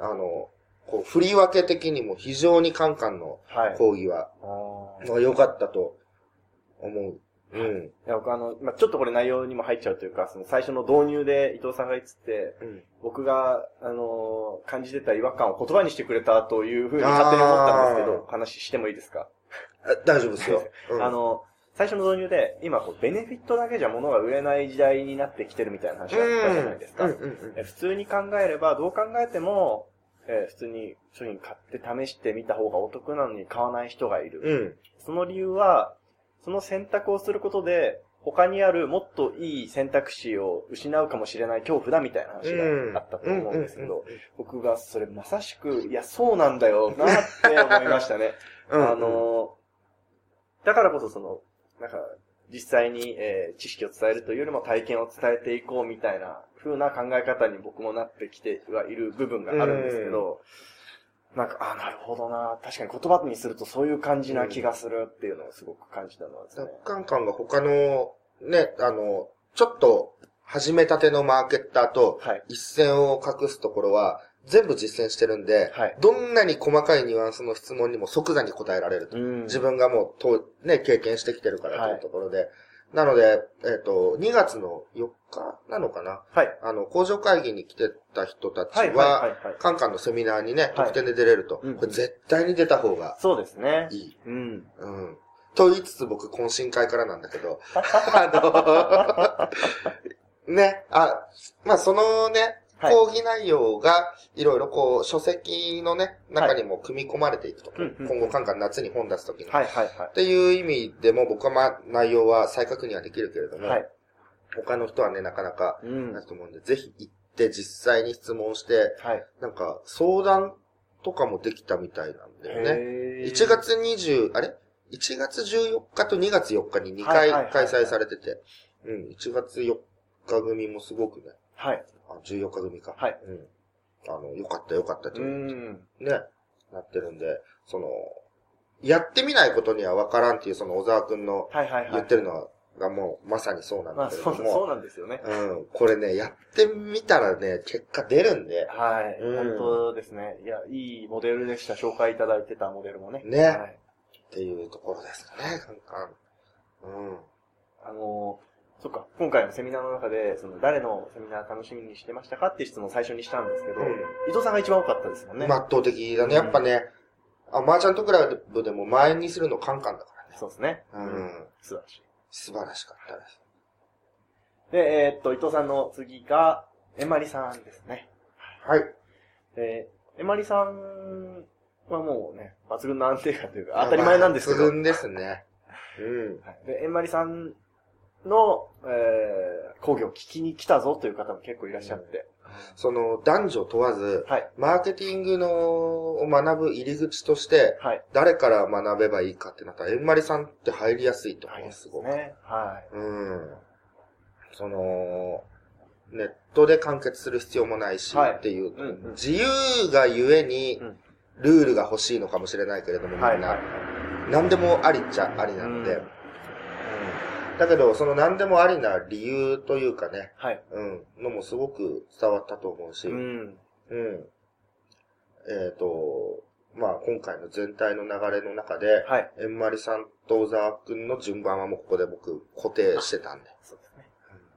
あの、こう、振り分け的にも非常にカンカンのはい。講義は、あーまあ良かったと思う。うん。いや、僕あの、まあ、ちょっとこれ内容にも入っちゃうというか、その最初の導入で伊藤さんが言ってて、うん。僕が、あのー感じてた違和感を言葉にしてくれたというふうに勝手に思ったんですけど、話してもいいですか、あ大丈夫ですよ。うん、あの、最初の導入で、今こう、ベネフィットだけじゃ物が売れない時代になってきてるみたいな話があったじゃないですか。普通に考えれば、どう考えても、えー普通に商品買って試してみた方がお得なのに買わない人がいる。うん。その理由は、その選択をすることで、他にあるもっといい選択肢を失うかもしれない恐怖だみたいな話があったと思うんですけど、僕がそれまさしく、いや、そうなんだよなって思いましたね。あの、だからこそその、なんか、実際に、えー知識を伝えるというよりも体験を伝えていこうみたいな風な考え方に僕もなってきてはいる部分があるんですけど、なんか、あ、なるほどな。確かに言葉にするとそういう感じな気がするっていうのをすごく感じたのはですね。カンカンが他の、ね、あの、ちょっと始めたてのマーケッターとはい。一線を画すところは全部実践してるんで、はい。どんなに細かいニュアンスの質問にも即座に答えられると。うん自分がもうと、ね、経験してきてるからとはいいうところで。なので、えっ、と、2月の4日なのかな？はい。あの、工場会議に来てた人たちはい。はい。はいは、はい。カンカンのセミナーにね、はい特典で出れると。うんこれ絶対に出た方がそうですねい。い。うん。うん。と言いつつ僕懇親会からなんだけど、あの、ね、あ、まあそのね、はい講義内容がいろいろこう書籍のね、中にも組み込まれていくと。うんうん今後カンカン夏に本出すときに。はい。はい。はっていう意味でも僕はまあ内容は再確認はできるけれどい。も、はい。他の人はね、なかなかうん。なると思うんで、ぜひ行って実際に質問して、はい。なんか相談とかもできたみたいなんだよね。へー1月20、あれ ?1 月14日と2月4日に2回はいはいはいはい開催されてて、うん、1月4日組もすごくね、はい。あ、14日組か。はい。うん。あの、よかったよかったとういう、ん。ね、なってるんで、その、やってみないことにはわからんっていうその小沢くんのはいはいはい。言ってるのはがもうまさにそうなんまあ、そう、だけれども、そうなんですよね。うん、これね、やってみたらね、結果出るんで、はい。うん本当ですね。いや、いいモデルでした。紹介いただいてたモデルもね。ねはい。っていうところですね、カンカン。うん。あのー、そっか、今回のセミナーの中で、その、誰のセミナー楽しみにしてましたかっていう質問を最初にしたんですけど、うん伊藤さんが一番多かったですもんね。まあ圧倒的だね。やっぱね、あ、マーチャントクラブでも前にするのカンカンだからね。そうですね。うん。素晴らしい。素晴らしかったです。で、えーっと、伊藤さんの次が、えまりさんですね。はい。で、えまりさんはもうね、抜群の安定感というか、当たり前なんですけど、抜群ですね。うん。はいで、えんまりさんの、えー、講義を聞きに来たぞという方も結構いらっしゃって。その男女問わず、はい。マーケティングのを学ぶ入り口として、はい。誰から学べばいいかってなったら、えんまりさんって入りやすいと思う、すすごく。ね。はうん。その、ネットで完結する必要もないし、はいっていう、うんうん自由がゆえにうん、ルールが欲しいのかもしれないけれども、い。みんな、はい。はい。何でもありっちゃありなので、うんだけど、その何でもありな理由というかね、はい。うん、のもすごく伝わったと思うし、ううん。ん。えっ、と、まあ、今回の全体の流れの中で、はい。えんまりさんと小沢くんの順番はもうここで僕固定してたんで。そうですね。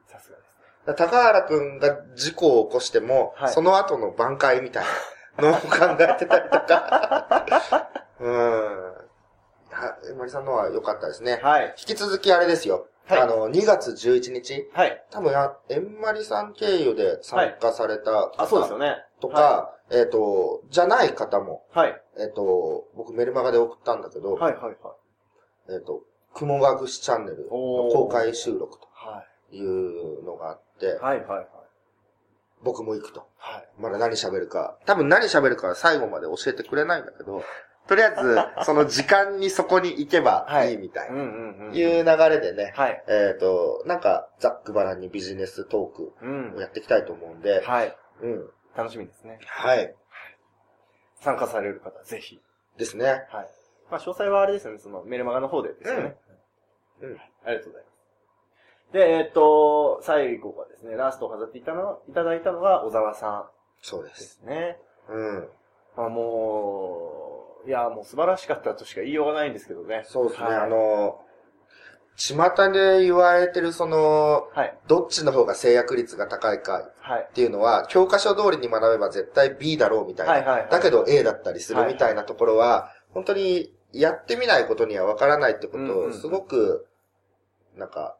さすがです。高原くんが事故を起こしても、はいその後の挽回みたいなのを考えてたりとか。うん。はえんまりさんのは良かったですね。はい。引き続きあれですよ。はいあの、2月11日、はい。多分や、えんまりさん経由で参加されたあ、そうです方よね。とか、えっ、と、じゃない方も、はい。えっ、と、僕メルマガで送ったんだけど、はい、はい、はい。えっ、と、雲隠しチャンネルの公開収録とはいうのがあってい。、はい、はい、はい。僕も行くと。はい。まだ何喋るか。多分何喋るかは最後まで教えてくれないんだけど、とりあえず、その時間にそこに行けばいいみたいうん、な。いう流れでね、はい。えっ、と、なんか、ざっくばらんにビジネストークうんを。やっていきたいと思うんで、はい。うん。楽しみですね。はい。参加される方、ぜひ。ですね。はい。まあ、詳細はあれですよね、そのメルマガの方でですよね。うんうんありがとうございます。で、えーっと、最後がですね、ラストを飾っていたのいただいたのが小沢さんでそうです。すね。うん。まあ、もう、いや、もう素晴らしかったとしか言いようがないんですけどね。そうですね。はいあの、巷で言われてるその、はい。どっちの方が制約率が高いかはい。っていうのは、教科書通りに学べば絶対 B だろうみたいな。はいはいはいだけど A だったりするみたいなところは、本当にやってみないことにはわからないってことを、すごく、なんか、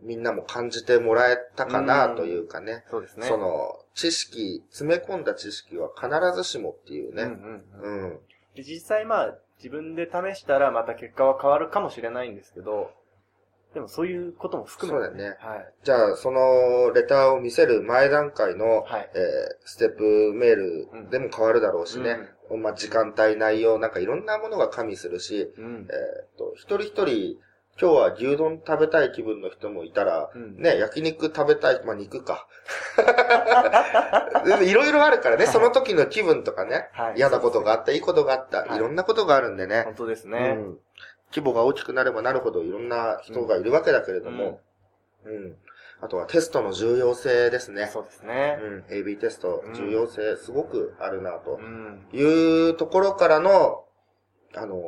みんなも感じてもらえたかなというかね。そうですね。その、知識、詰め込んだ知識は必ずしもっていううんうね。んうん。うん。で実際まあ、自分で試したらまた結果は変わるかもしれないんですけど、でもそういうことも含めて、そうだよねはい。じゃあ、その、レターを見せる前段階の、はい。えーステップメールでも変わるだろうしね。まあ、時間帯、内容、なんかいろんなものが加味するし、うん。うんえ。ーっと、一人一人、今日は牛丼食べたい気分の人もいたら、うんね、焼肉食べたい、まあ、肉か。いろいろあるからね、その時の気分とかね、はい嫌なことがあった、いいことがあった、はいいろんなことがあるんでね。本当ですうね。ん規模が大きくなればなるほどいろんな人がいるわけだけれども、うん。あとはテストの重要性ですね。そうですね。うん。AB テスト、重要性すごくあるな、とうん。いうところからの、あの、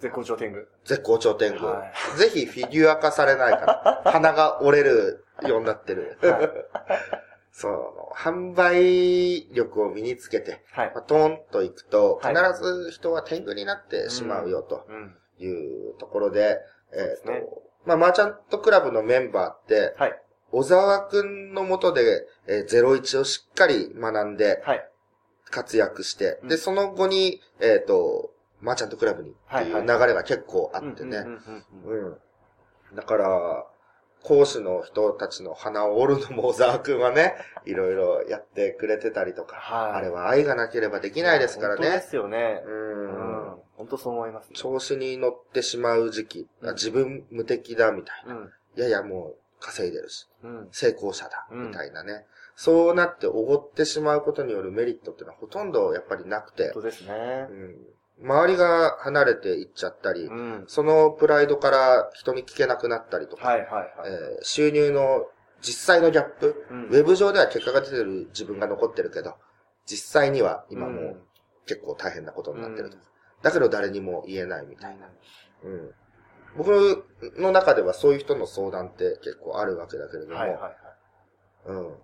絶好調天狗。絶好調天狗。はぜひフィギュア化されないから。鼻が折れるようになってる。はいその、販売力を身につけて、はいま。あ、トーンと行くと、はい必ず人は天狗になってしまうよ、とうん。いうところで、えっ、そうですねと、まあ、マーチャントクラブのメンバーって、はい。小沢くんのもとで、えー、01をしっかり学んで、はい。活躍して、うんで、その後に、えっ、と、マーチャントクラブにっていう流れが結構あってね。うん。だから、講師の人たちの鼻を折るのも小沢くんはね、いろいろやってくれてたりとか、はい。あれは愛がなければできないですからね。本当ですよね。う。うんん。本当そう思いますね。調子に乗ってしまう時期、うん自分無敵だみたいな。うん。いやいやもう稼いでるし、うん。成功者だ、うんみたいなね。そうなっておごってしまうことによるメリットっていうのはほとんどやっぱりなくて本、当ですねう。ん、周りが離れていっちゃったり、うん。そのプライドから人に聞けなくなったりとか、はいはいはい。えー収入の実際のギャップ、うんウェブ上では結果が出てる自分が残ってるけど、実際には今もう結構大変なことになってるとか。だけど誰にも言えないみたいな。うん。僕の中ではそういう人の相談って結構あるわけだけれども、はいはいはい。うん。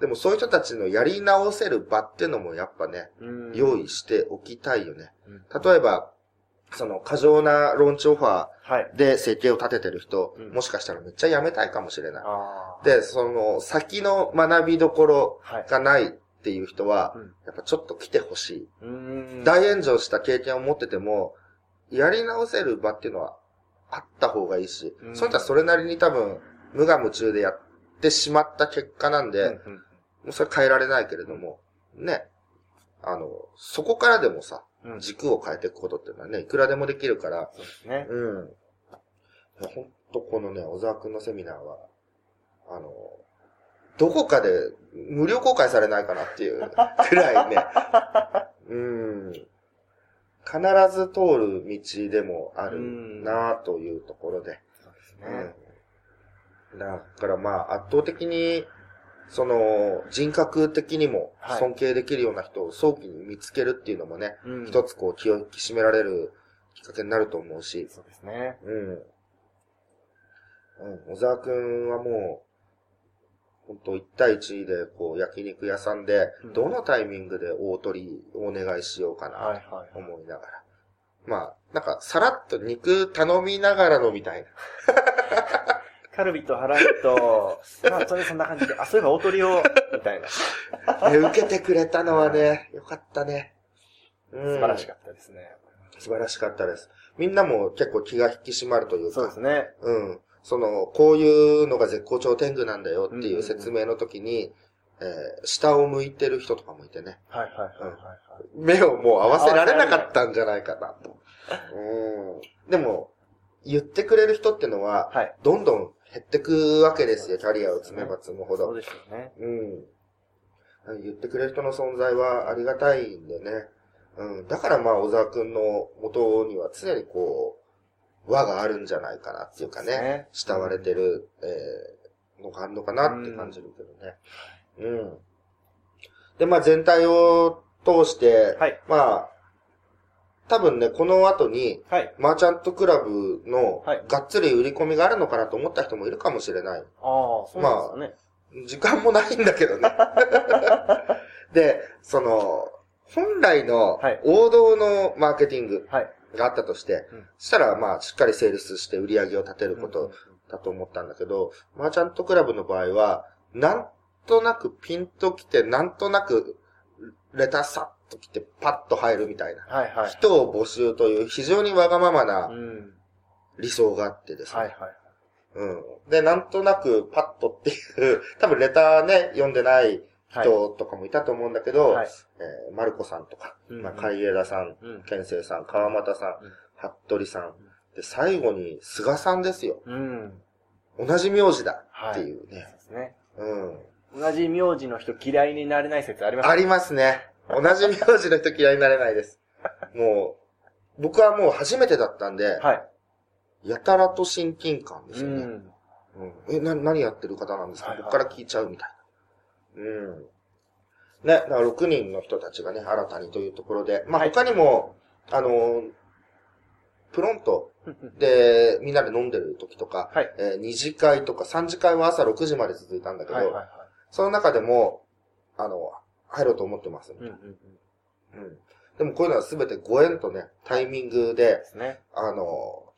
でもそういう人たちのやり直せる場ってのもやっぱね、うん用意しておきたいよね。うん例えば、その過剰なローンチオファはいー。で生計を立ててる人、うんもしかしたらめっちゃ辞めたいかもしれない。で、その先の学びどころはい。がないっていう人は、うんやっぱちょっと来てほしい。大炎上した経験を持ってても、やり直せる場っていうのはあった方がいいし、うんそういったらそれなりに多分、無我夢中でやってしまった結果なんで、うんうんそれ変えられないけれども、ね。あの、そこからでもさ、うん軸を変えていくことっていうのはね、いくらでもできるから、そうですね。うん。ほんとこのね、小沢くんのセミナーは、あの、どこかで無料公開されないかなっていうくらいね、うん。必ず通る道でもあるなというところで、そうですうね。ん。だからまあ、圧倒的に、その、人格的にもはい尊敬できるような人を早期に見つけるっていうのもね、うん一つこう気を引き締められるきっかけになると思うし、そうですね。うん。うん、小沢くんはもう、本当1対1で、こう、焼肉屋さんでうん、どのタイミングで大取りお願いしようかはいな、はいと。思いながら。まあ、なんか、さらっと肉頼みながらのみたいな。カルビとハラミと、まあ、それそんな感じで、あ、そういえば大鳥を、みたいな。ね受けてくれたのはね、よかったね。うん。素晴らしかったですね。素晴らしかったです。みんなも結構気が引き締まるというか。そうですね。うん。その、こういうのが絶好調天狗なんだよってうんうんうんいう説明の時に、えー下を向いてる人とかもいてね。はいはいはいはいはい。目をもう合わせられなかったんじゃないかなと。うん。でも、言ってくれる人ってのは、はい。どんどん減ってくわけですよ、キャリアを積めば積むほど。そうですよね。うん。言ってくれる人の存在はありがたいんでね。うん。だからまあ、小沢くんの元には常にこう、輪があるんじゃないかなっていうかね。ね慕われてる、えー、のがあるのかなって感じるけどね。うん。で、まあ全体を通して、はい。まあ、多分ね、この後に、はい。マーチャントクラブのはい、がっつり売り込みがあるのかなと思った人もいるかもしれない。ああ、そうなんですかね。時間もないんだけどね。で、その、本来のはい王道のマーケティングはい。があったとして、うんそしたらまあしっかりセールスして売り上げを立てることだと思ったんだけど、マーチャントクラブの場合は、なんとなくピンと来て、なんとなくレタサッと来てパッと入るみたいな。はいはい。人を募集という非常にわがままなうん。理想があってですね。はいはい。うん。で、なんとなくパッとっていう、多分レターね、読んでないはい。人とかもいたと思うんだけど、はい。えー、マルコさんとか、うんまあ、海江田さん、うん。健生さん、川又さん、うん服部さん、で、最後に菅さんですよ。うん。同じ名字だはい。っていうね。そうですね。うん。同じ名字の人嫌いになれない説ありますねありますね。同じ名字の人嫌いになれないです。もう、僕はもう初めてだったんで、はい。やたらと親近感ですよね。うん。うんえ、な、何やってる方なんですか、はいはいここから聞いちゃうみたいな。うん。ね、だから6人の人たちがね、新たにというところで、まあはい他にも、あのープロントでみんなで飲んでる時とか、はい。えー二次会とか三次会は朝6時まで続いたんだけど、はいはいはい。その中でも、あの、入ろうと思ってます、うんうんうん。うん。でもこういうのはすべてご縁とね、タイミングでで、すね。あの、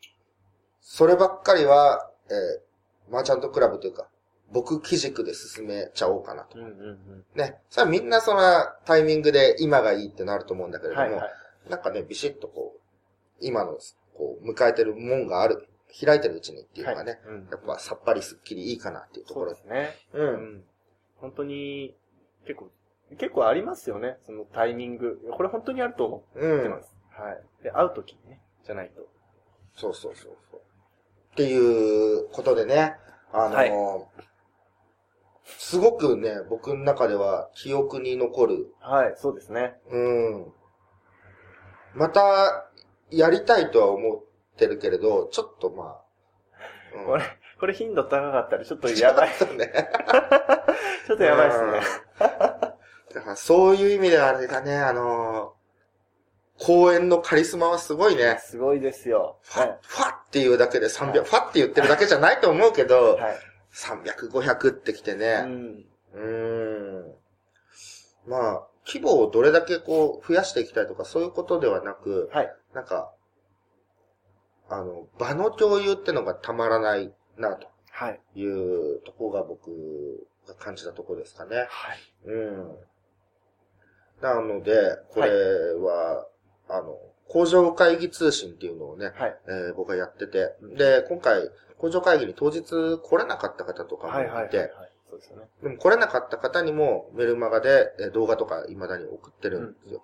そればっかりは、えーマーチャントクラブというか、僕基軸で進めちゃおうかなと。うんうんうん。ね。それはみんなそのタイミングで今がいいってなると思うんだけれども、はいはい。なんかね、ビシッとこう、今の、こう、迎えてる門がある、開いてるうちにっていうのがね、はいうんやっぱさっぱりすっきりいいかなっていうところですね。う。うんん。本当に、結構、結構ありますよね。そのタイミング。これ本当にあると思うんってま。す。はい。で、会うときにね、じゃないと。そうそうそうそう。っていうことでね、あのーはいすごくね、僕の中では記憶に残る、はい、そうですね。うん。また、やりたいとは思ってるけれど、ちょっとまあ、うんこれ、これ頻度高かったらちょっとやばい。ちょっとね。ちょっとやばいですね。だからそういう意味ではあれだね、あのー公演のカリスマはすごいね。すごいですよ。ファッ、はファッっていうだけで300、はいファッって言ってるだけじゃないと思うけど、い。はい。300、500ってきてうね。ん。うーん。まあ、規模をどれだけこう増やしていきたいとかそういうことではなく、はい。なんか、あの、場の共有ってのがたまらないな、とはい。いうとこが僕が感じたとこですかね。はい。うん。なので、これは、あの、工場会議通信っていうのをね、はい。えー僕がやってて、で、今回、工場会議に当日来れなかった方とかもはい。はい。いて、はい。そうですよね。でも来れなかった方にもメルマガでえー動画とか未だに送ってるんですよ。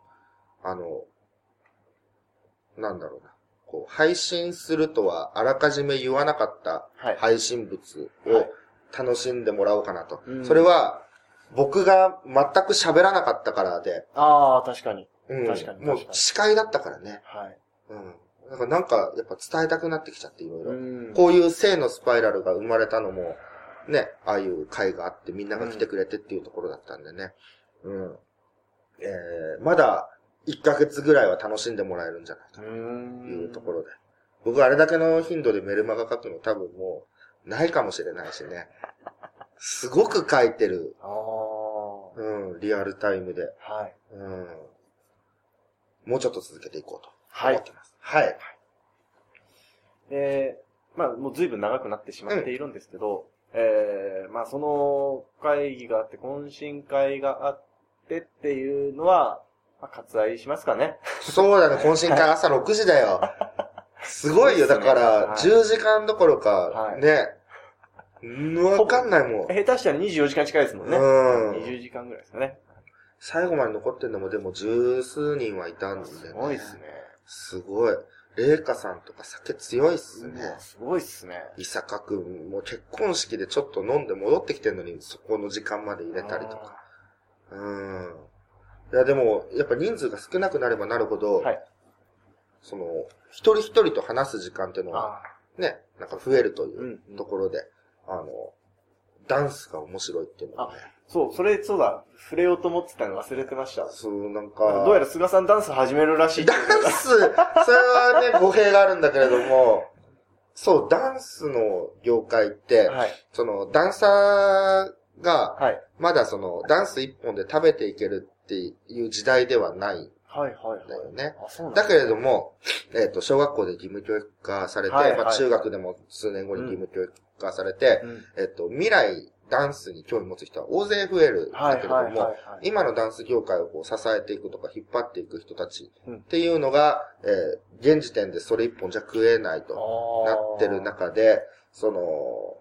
あの、なんだろうな。こう、配信するとはあらかじめ言わなかったはい。配信物をはい楽しんでもらおうかなと。うんそれは、僕が全く喋らなかったからで、ああ、確かに。うん、確かにもう司会だったからね。はい。うん。だからなんか、やっぱ伝えたくなってきちゃって、いろいろ。んこういう性のスパイラルが生まれたのも、ね、ああいう会があってみんなが来てくれてっていうところだったんでね。うん。えー、まだ1ヶ月ぐらいは楽しんでもらえるんじゃないかうとん。いうところで。僕あれだけの頻度でメルマガ書くの多分もうないかもしれないしね。すごく書いてる。ああ。うん、リアルタイムで。はい。うん。もうちょっと続けていこうとはい思って。ます。はい。で、まあ、もう随分長くなってしまっているんですけど、えー、まあ、その会議があって、懇親会があってっていうのは、まあ、割愛しますかね。そうだね、懇親会朝6時だよ。すごいよ、だから、はい10時間どころかは、いね。んわかんないもん。下手したら24時間近いですもんね。うん20時間ぐらいですかね。最後まで残ってんのもでも十数人はいたんで、ね。すごいっすね。すごい。レイカさんとか酒強いっすね。すごいっすね。伊坂くんも結婚式でちょっと飲んで戻ってきてんのに、そこの時間まで入れたりとか。うん。いや、でも、やっぱ人数が少なくなればなるほど、はいその、一人一人と話す時間っていうのは、あね、なんか増えるというところで、あの、ダンスが面白いっていうのはね、そう、それ、そうだ、触れようと思ってたの忘れてました。そう、なんか、かどうやら菅さんダンス始めるらしいダンス、それはね、語弊があるんだけれども、そう、ダンスの業界って、はい。その、ダンサーが、はい。まだその、ダンス一本で食べていけるっていう時代ではないんはい、はい、はい。だよね。あ、そうなんだだけれども、えっ、と、小学校で義務教育化されて、まあ、はいはい中学でも数年後に義務教育化されて、うんえっ、と、未来ダンスに興味持つ人は大勢増えるんはい、だけれども。今のダンス業界をこう支えていくとか引っ張っていく人たちうんっていうのが、えー現時点でそれ一本じゃ食えないとなってる中で、その、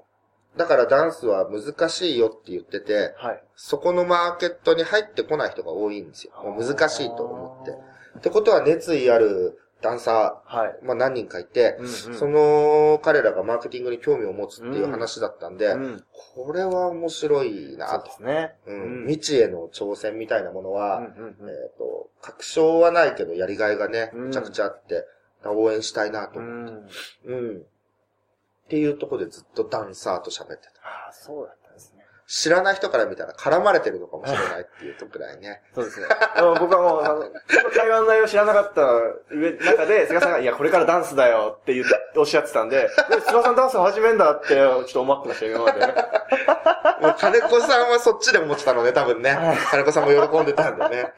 だからダンスは難しいよって言ってて、はい。そこのマーケットに入ってこない人が多いんですよ。もう難しいと思って。ってことは熱意あるダンサて。はい。ー、まあ何人かいて、うんうんその彼らがマーケティングに興味を持つっていう話だったんで、うん。これは面白いそうなと。ですね。うんうん未知への挑戦みたいなものは、うんうんうんえっ、と、確証はないけど、やりがいがね、うんめちゃくちゃあって、応援したいなとう思って。ん。うん。っていうところでずっとダンサーと喋ってた。ああ、そうだっ。知らない人から見たら絡まれてるのかもしれないっていうとくらいね。そうですね。僕はもう、あの、この会話の内容を知らなかった上、中で、菅さんが、いや、これからダンスだよって言うおっしゃってたんで、え菅さんダンス始めんだって、ちょっと思ってましたよ、今までね。もう金子さんはそっちで思ってたのね、多分ねはい。金子さんも喜んでたんだね。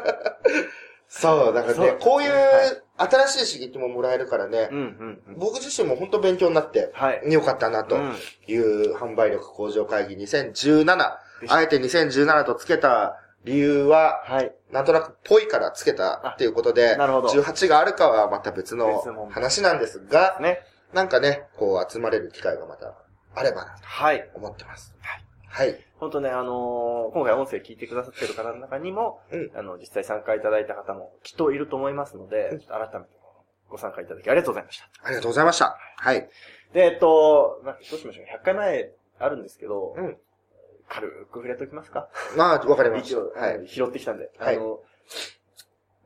そう、だからねこういうはい新しい刺激ももらえるからねう、んうんうん。僕自身も本当勉強になって、はい。よかったなとうんいう販売力向上会議2017。でしたあえて2017とつけた理由は、はい。なんとなくぽいからつけたっていうことで、なるほど18があるかはまた別の話なんですが、ね。なんかね、こう集まれる機会がまたあればなとはい。思ってます。はい。本当ね、あのー今回音声聞いてくださってる方の中にも、うんあの、実際参加いただいた方もきっといると思いますので、改めてご参加いただきありがとうございました。ありがとうございました。はい。で、えっと、などうしましょう。100回前あるんですけど、うん軽く触れておきますか？まあ、わかりまし一応、た。はい。拾ってきたんで。はいあの、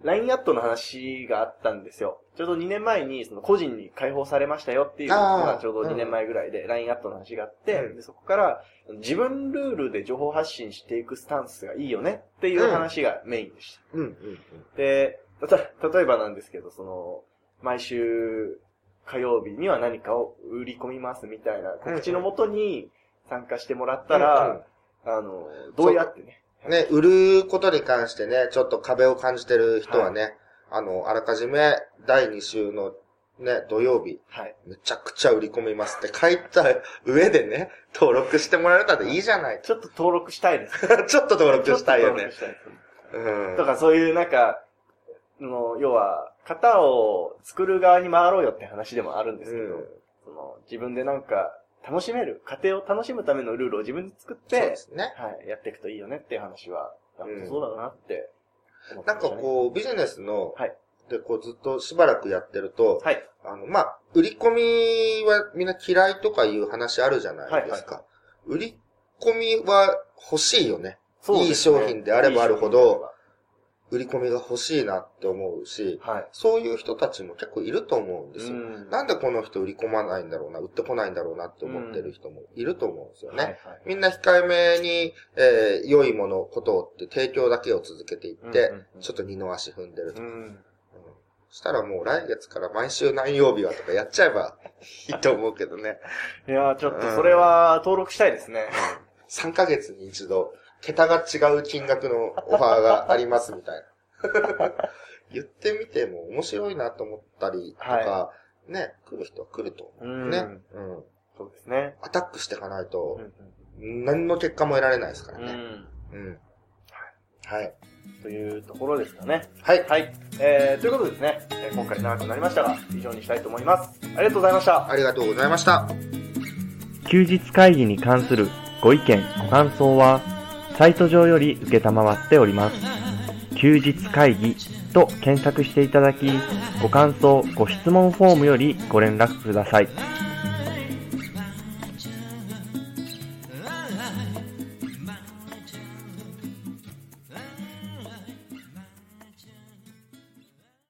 LINE アットの話があったんですよ。ちょうど2年前に、その個人に解放されましたよっていうのがちょうど2年前ぐらいで LINE アットの話があって、うん。でそこから自分ルールで情報発信していくスタンスがいいよねっていう話がメインでした。うん。うん。で、例えばなんですけど、その、毎週火曜日には何かを売り込みますみたいな告知のもとに参加してもらったら、あの、どうやってね。うん。ね、売ることに関してね、ちょっと壁を感じてる人はね、あの、あらかじめ第2週のね、土曜日、はい。めちゃくちゃ売り込みますって書いた上でね、登録してもらえたらいいじゃない。ちょっと登録したいです。ちょっと登録したいよねうん。とかそういうなんか、の、要は、型を作る側に回ろうよって話でもあるんですけど、うんその自分でなんか楽しめる、家庭を楽しむためのルールを自分で作っそうてで、すね。はい、やっていくといいよねっていう話は、うんそうだなって思ってなん。かこう、ビジネスの、はいで、こうずっとしばらくやってると、はい。あの、まあ、売り込みはみんな嫌いとかいう話あるじゃないですか。売り込みは欲しいよね。そうねいい商品であればあるほど売り込みが欲しいなって思うしはい。そういう人たちも結構いると思うんですよ。んなんでこの人売り込まないんだろうな、売ってこないんだろうなって思ってる人もいると思うんですよね。はいはいみんな控えめに、えー良いもの、ことをって提供だけを続けていって、うんうんうんちょっと二の足踏んでると。うん。うんしたらもう来月から毎週何曜日はとかやっちゃえば いいと思うけどね。いやーちょっとそれは登録したいですね。3ヶ月に一度、桁が違う金額のオファーがありますみたいな。言ってみても面白いなと思ったりとか、はね、来る人は来ると思うう。ね。ん。うん。そうですね。アタックしていかないとう、ん何の結果も得られないですからね。うん。うん。はい。というところですかね。はい。はい。えー、ということでですね、えー今回長くなりましたが、以上にしたいと思います。ありがとうございました。ありがとうございました。休日会議に関するご意見、ご感想は、サイト上より受けたまわっております。休日会議と検索していただき、ご感想、ご質問フォームよりご連絡ください。